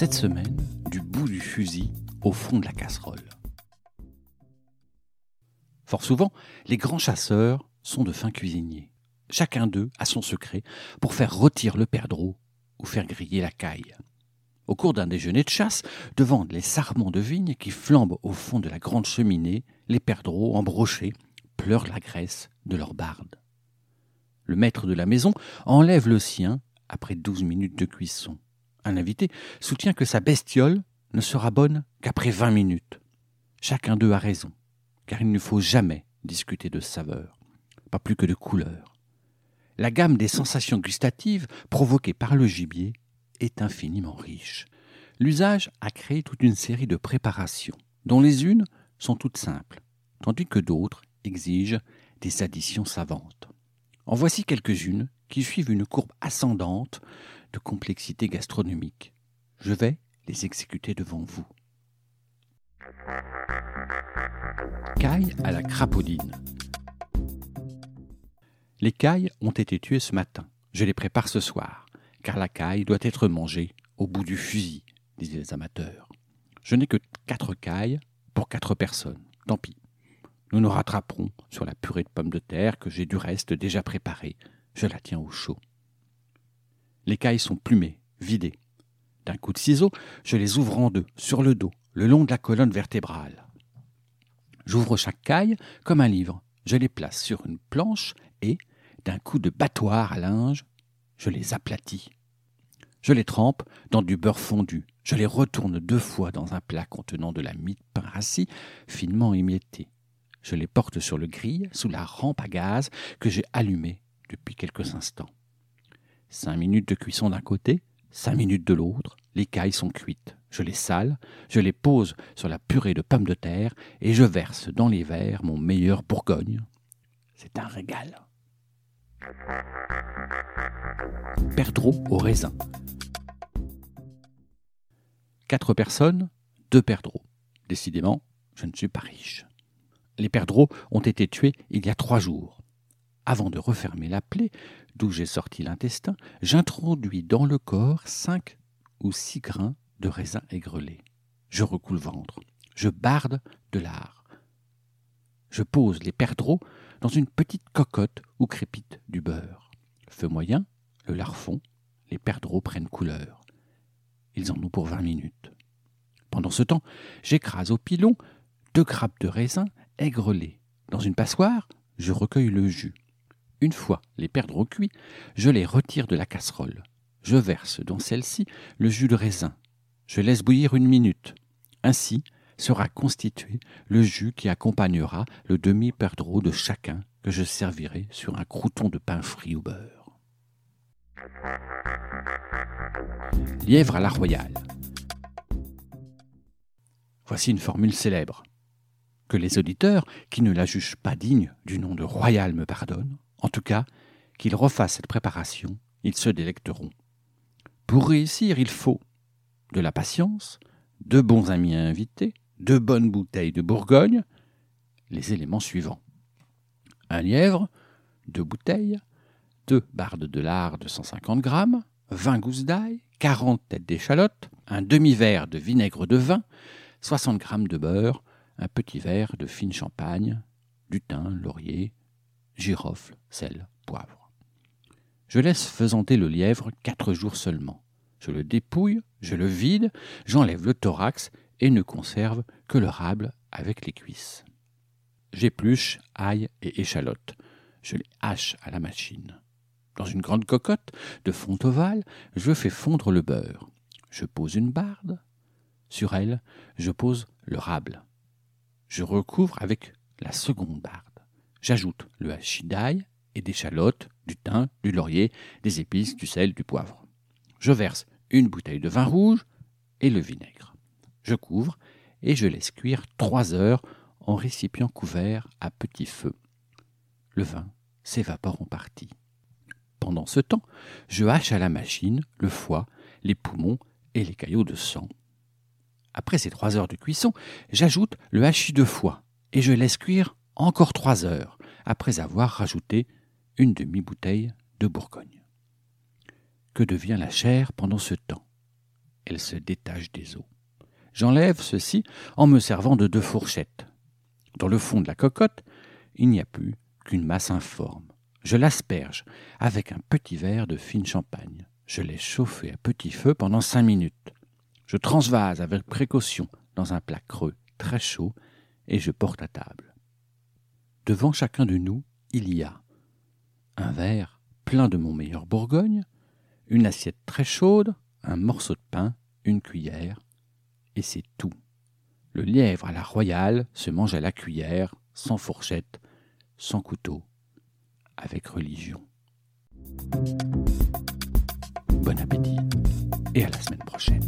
Cette semaine, du bout du fusil au fond de la casserole. Fort souvent, les grands chasseurs sont de fins cuisiniers. Chacun d'eux a son secret pour faire rôtir le perdreau ou faire griller la caille. Au cours d'un déjeuner de chasse, devant les sarments de vigne qui flambent au fond de la grande cheminée, les perdreaux, embrochés, pleurent la graisse de leur barde. Le maître de la maison enlève le sien après douze minutes de cuisson. Un invité soutient que sa bestiole ne sera bonne qu'après vingt minutes. Chacun d'eux a raison, car il ne faut jamais discuter de saveur, pas plus que de couleur. La gamme des sensations gustatives provoquées par le gibier est infiniment riche. L'usage a créé toute une série de préparations, dont les unes sont toutes simples, tandis que d'autres exigent des additions savantes. En voici quelques-unes qui suivent une courbe ascendante de complexité gastronomique. Je vais les exécuter devant vous. Caille à la crapaudine. Les cailles ont été tuées ce matin. Je les prépare ce soir, car la caille doit être mangée au bout du fusil, disent les amateurs. Je n'ai que quatre cailles pour quatre personnes. Tant pis. Nous nous rattraperons sur la purée de pommes de terre que j'ai du reste déjà préparée. Je la tiens au chaud. Les cailles sont plumées, vidées. D'un coup de ciseau, je les ouvre en deux, sur le dos, le long de la colonne vertébrale. J'ouvre chaque caille comme un livre. Je les place sur une planche et, d'un coup de battoir à linge, je les aplatis. Je les trempe dans du beurre fondu. Je les retourne deux fois dans un plat contenant de la mie de pain rassis finement émiettée. Je les porte sur le grill sous la rampe à gaz que j'ai allumée depuis quelques instants. Cinq minutes de cuisson d'un côté, cinq minutes de l'autre, les cailles sont cuites. Je les sale, je les pose sur la purée de pommes de terre et je verse dans les verres mon meilleur Bourgogne. C'est un régal. Perdreau au raisin. Quatre personnes, deux perdreaux. Décidément, je ne suis pas riche. Les perdreaux ont été tués il y a trois jours. Avant de refermer la plaie, d'où j'ai sorti l'intestin, j'introduis dans le corps cinq ou six grains de raisin aigrelé. Je recoule le ventre. Je barde de lard. Je pose les perdreaux dans une petite cocotte où crépite du beurre. Feu moyen, le lard fond, les perdreaux prennent couleur. Ils en ont pour vingt minutes. Pendant ce temps, j'écrase au pilon deux grappes de raisin aigrelées. Dans une passoire, je recueille le jus. Une fois les perdreaux cuits, je les retire de la casserole. Je verse dans celle-ci le jus de raisin. Je laisse bouillir une minute. Ainsi sera constitué le jus qui accompagnera le demi-perdreau de chacun que je servirai sur un crouton de pain frit au beurre. Lièvre à la royale. Voici une formule célèbre. Que les auditeurs qui ne la jugent pas digne du nom de royale me pardonnent, en tout cas, qu'ils refassent cette préparation, ils se délecteront. Pour réussir, il faut de la patience, de bons amis à inviter, de bonnes bouteilles de Bourgogne, les éléments suivants. Un lièvre, deux bouteilles, deux bardes de lard de 150 grammes, 20 gousses d'ail, 40 têtes d'échalotes, un demi-verre de vinaigre de vin, 60 grammes de beurre, un petit verre de fine champagne, du thym, laurier, girofle, sel, poivre. Je laisse faisanter le lièvre quatre jours seulement. Je le dépouille, je le vide, j'enlève le thorax et ne conserve que le rable avec les cuisses. J'épluche ail et échalote. Je les hache à la machine. Dans une grande cocotte de fond ovale, je fais fondre le beurre. Je pose une barde. Sur elle, je pose le rable. Je recouvre avec la seconde barde. J'ajoute le hachis d'ail et d'échalotes, du thym, du laurier, des épices, du sel, du poivre. Je verse une bouteille de vin rouge et le vinaigre. Je couvre et je laisse cuire trois heures en récipient couvert à petit feu. Le vin s'évapore en partie. Pendant ce temps, je hache à la machine le foie, les poumons et les caillots de sang. Après ces trois heures de cuisson, j'ajoute le hachis de foie et je laisse cuire encore trois heures après avoir rajouté une demi-bouteille de Bourgogne. Que devient la chair pendant ce temps? Elle se détache des os. J'enlève ceci en me servant de deux fourchettes. Dans le fond de la cocotte, il n'y a plus qu'une masse informe. Je l'asperge avec un petit verre de fine champagne. Je laisse chauffer à petit feu pendant cinq minutes. Je transvase avec précaution dans un plat creux très chaud et je porte à table. Devant chacun de nous, il y a un verre plein de mon meilleur Bourgogne, une assiette très chaude, un morceau de pain, une cuillère, et c'est tout. Le lièvre à la royale se mange à la cuillère, sans fourchette, sans couteau, avec religion. Bon appétit et à la semaine prochaine.